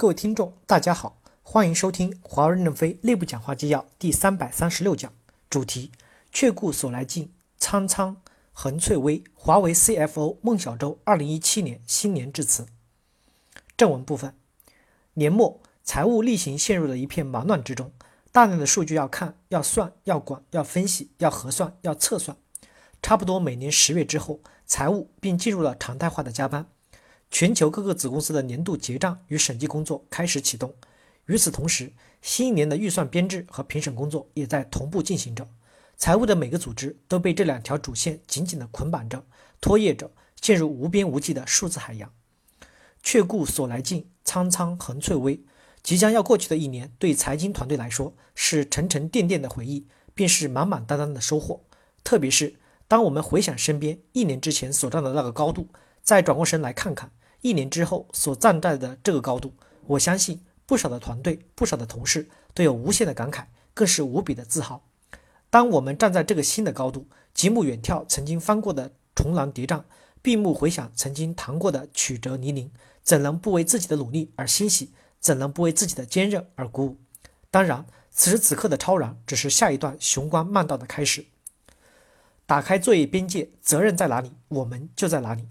各位听众，大家好，欢迎收听华为任正非内部讲话纪要第三百三十六讲，主题：却顾所来径，苍苍横翠微。华为 CFO 孟小舟二零一七年新年致辞。正文部分：年末财务例行陷入了一片忙乱之中，大量的数据要看、要算、要管、要分析、要核算、要测算。差不多每年十月之后，财务并进入了常态化的加班。全球各个子公司的年度结账与审计工作开始启动。与此同时，新一年的预算编制和评审工作也在同步进行着。财务的每个组织都被这两条主线紧紧地捆绑着，拖曳着，陷入无边无际的数字海洋。却顾所来径，苍苍横翠微。即将要过去的一年，对财经团队来说是沉沉甸甸的回忆，便是满满当当的收获。特别是当我们回想身边一年之前所站的那个高度，再转过身来看看。一年之后所站在的这个高度，我相信不少的团队、不少的同事都有无限的感慨，更是无比的自豪。当我们站在这个新的高度，极目远眺曾经翻过的重峦叠嶂，闭目回想曾经趟过的曲折泥泞，怎能不为自己的努力而欣喜？怎能不为自己的坚韧而鼓舞？当然，此时此刻的超然，只是下一段雄关漫道的开始。打开作业边界，责任在哪里，我们就在哪里。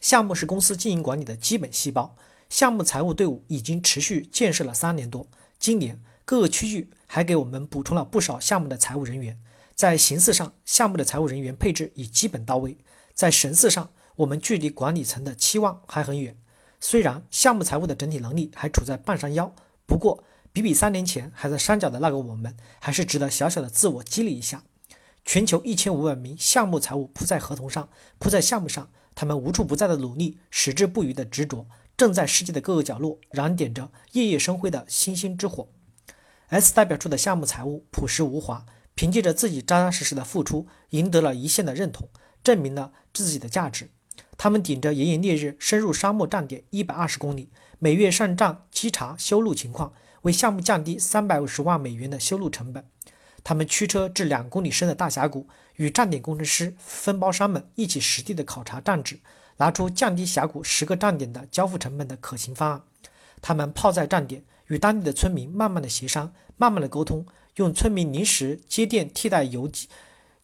项目是公司经营管理的基本细胞，项目财务队伍已经持续建设了三年多。今年各个区域还给我们补充了不少项目的财务人员。在形式上，项目的财务人员配置已基本到位；在神似上，我们距离管理层的期望还很远。虽然项目财务的整体能力还处在半山腰，不过比比三年前还在山脚的那个我们，还是值得小小的自我激励一下。全球一千五百名项目财务扑在合同上，扑在项目上。他们无处不在的努力，矢志不渝的执着，正在世界的各个角落燃点着夜夜生辉的星星之火。S 代表处的项目财务朴实无华，凭借着自己扎扎实实的付出，赢得了一线的认同，证明了自己的价值。他们顶着炎炎烈日，深入沙漠站点一百二十公里，每月上站稽查修路情况，为项目降低三百五十万美元的修路成本。他们驱车至两公里深的大峡谷，与站点工程师、分包商们一起实地的考察站址，拿出降低峡谷十个站点的交付成本的可行方案。他们泡在站点，与当地的村民慢慢的协商，慢慢的沟通，用村民临时接电替代邮寄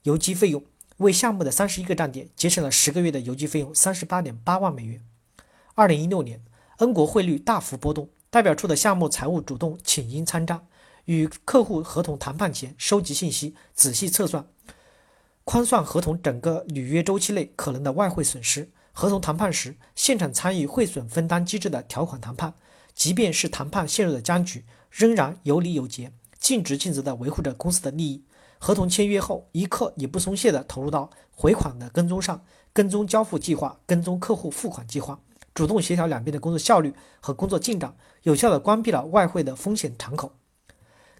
邮寄费用，为项目的三十一个站点节省了十个月的邮寄费用三十八点八万美元。二零一六年，恩国汇率大幅波动，代表处的项目财务主动请缨参战。与客户合同谈判前，收集信息，仔细测算、宽算合同整个履约周期内可能的外汇损失。合同谈判时，现场参与汇损分担机制的条款谈判，即便是谈判陷入了僵局，仍然有理有节，尽职尽责地维护着公司的利益。合同签约后，一刻也不松懈地投入到回款的跟踪上，跟踪交付计划，跟踪客户付款计划，主动协调两边的工作效率和工作进展，有效地关闭了外汇的风险敞口。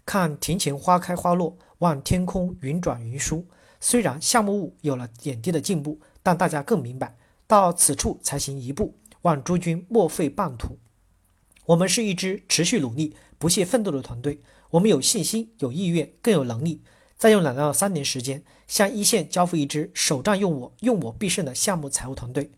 看庭前花开花落，望天空云转云舒。虽然项目务有了点滴的进步，但大家更明白，到此处才行一步。望诸君莫废半途。我们是一支持续努力、不懈奋斗的团队。我们有信心、有意愿、更有能力，再用两到三年时间，向一线交付一支首战用我、用我必胜的项目财务团队。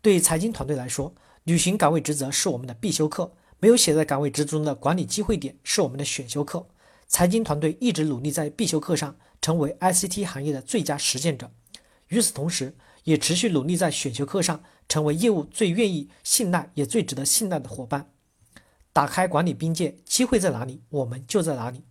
对财经团队来说，履行岗位职责是我们的必修课。没有写在岗位职责中的管理机会点是我们的选修课。财经团队一直努力在必修课上成为 ICT 行业的最佳实践者，与此同时，也持续努力在选修课上成为业务最愿意信赖也最值得信赖的伙伴。打开管理边界，机会在哪里，我们就在哪里。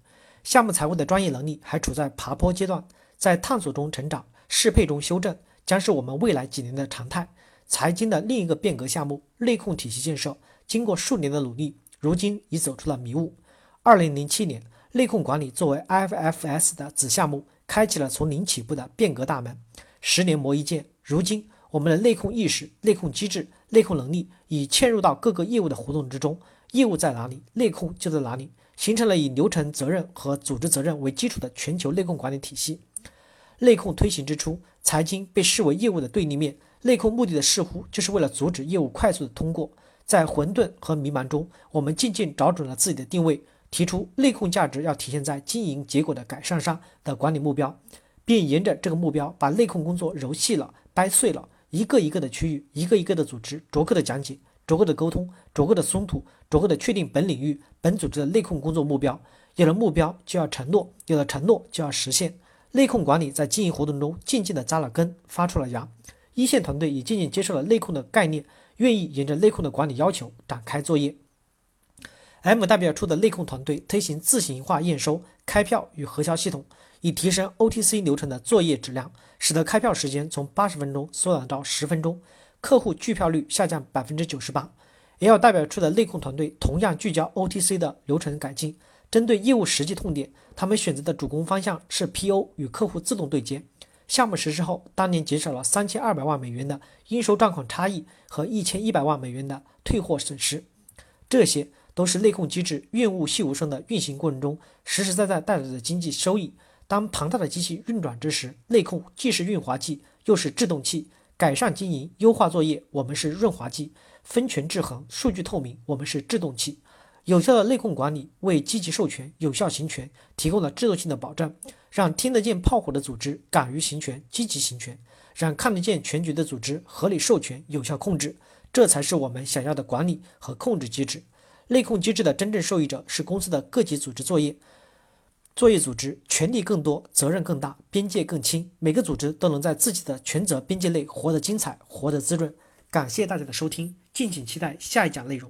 项目财务的专业能力还处在爬坡阶段，在探索中成长，适配中修正，将是我们未来几年的常态。财经的另一个变革项目——内控体系建设。经过数年的努力，如今已走出了迷雾。二零零七年，内控管理作为 IFFS 的子项目，开启了从零起步的变革大门。十年磨一剑，如今我们的内控意识、内控机制、内控能力已嵌入到各个业务的活动之中。业务在哪里，内控就在哪里，形成了以流程责任和组织责任为基础的全球内控管理体系。内控推行之初，财经被视为业务的对立面，内控目的的似乎就是为了阻止业务快速的通过。在混沌和迷茫中，我们渐渐找准了自己的定位，提出内控价值要体现在经营结果的改善上的管理目标，并沿着这个目标把内控工作揉细了、掰碎了，一个一个的区域，一个一个的组织，逐个的讲解，逐个的沟通，逐个的松土，逐个的确定本领域、本组织的内控工作目标。有了目标就要承诺，有了承诺就要实现。内控管理在经营活动中渐渐地扎了根，发出了芽。一线团队也渐渐接受了内控的概念，愿意沿着内控的管理要求展开作业。M 代表处的内控团队推行自行化验收、开票与核销系统，以提升 OTC 流程的作业质量，使得开票时间从八十分钟缩短到十分钟，客户拒票率下降百分之九十八。L 代表处的内控团队同样聚焦 OTC 的流程改进，针对业务实际痛点，他们选择的主攻方向是 PO 与客户自动对接。项目实施后，当年减少了三千二百万美元的应收账款差异和一千一百万美元的退货损失，这些。都是内控机制润物细无声的运行过程中实实在在带来的经济收益。当庞大的机器运转之时，内控既是润滑剂，又是制动器。改善经营、优化作业，我们是润滑剂；分权制衡、数据透明，我们是制动器。有效的内控管理为积极授权、有效行权提供了制度性的保障，让听得见炮火的组织敢于行权、积极行权，让看得见全局的组织合理授权、有效控制。这才是我们想要的管理和控制机制。内控机制的真正受益者是公司的各级组织作业，作业组织权力更多，责任更大，边界更清，每个组织都能在自己的权责边界内活得精彩，活得滋润。感谢大家的收听，敬请期待下一讲内容。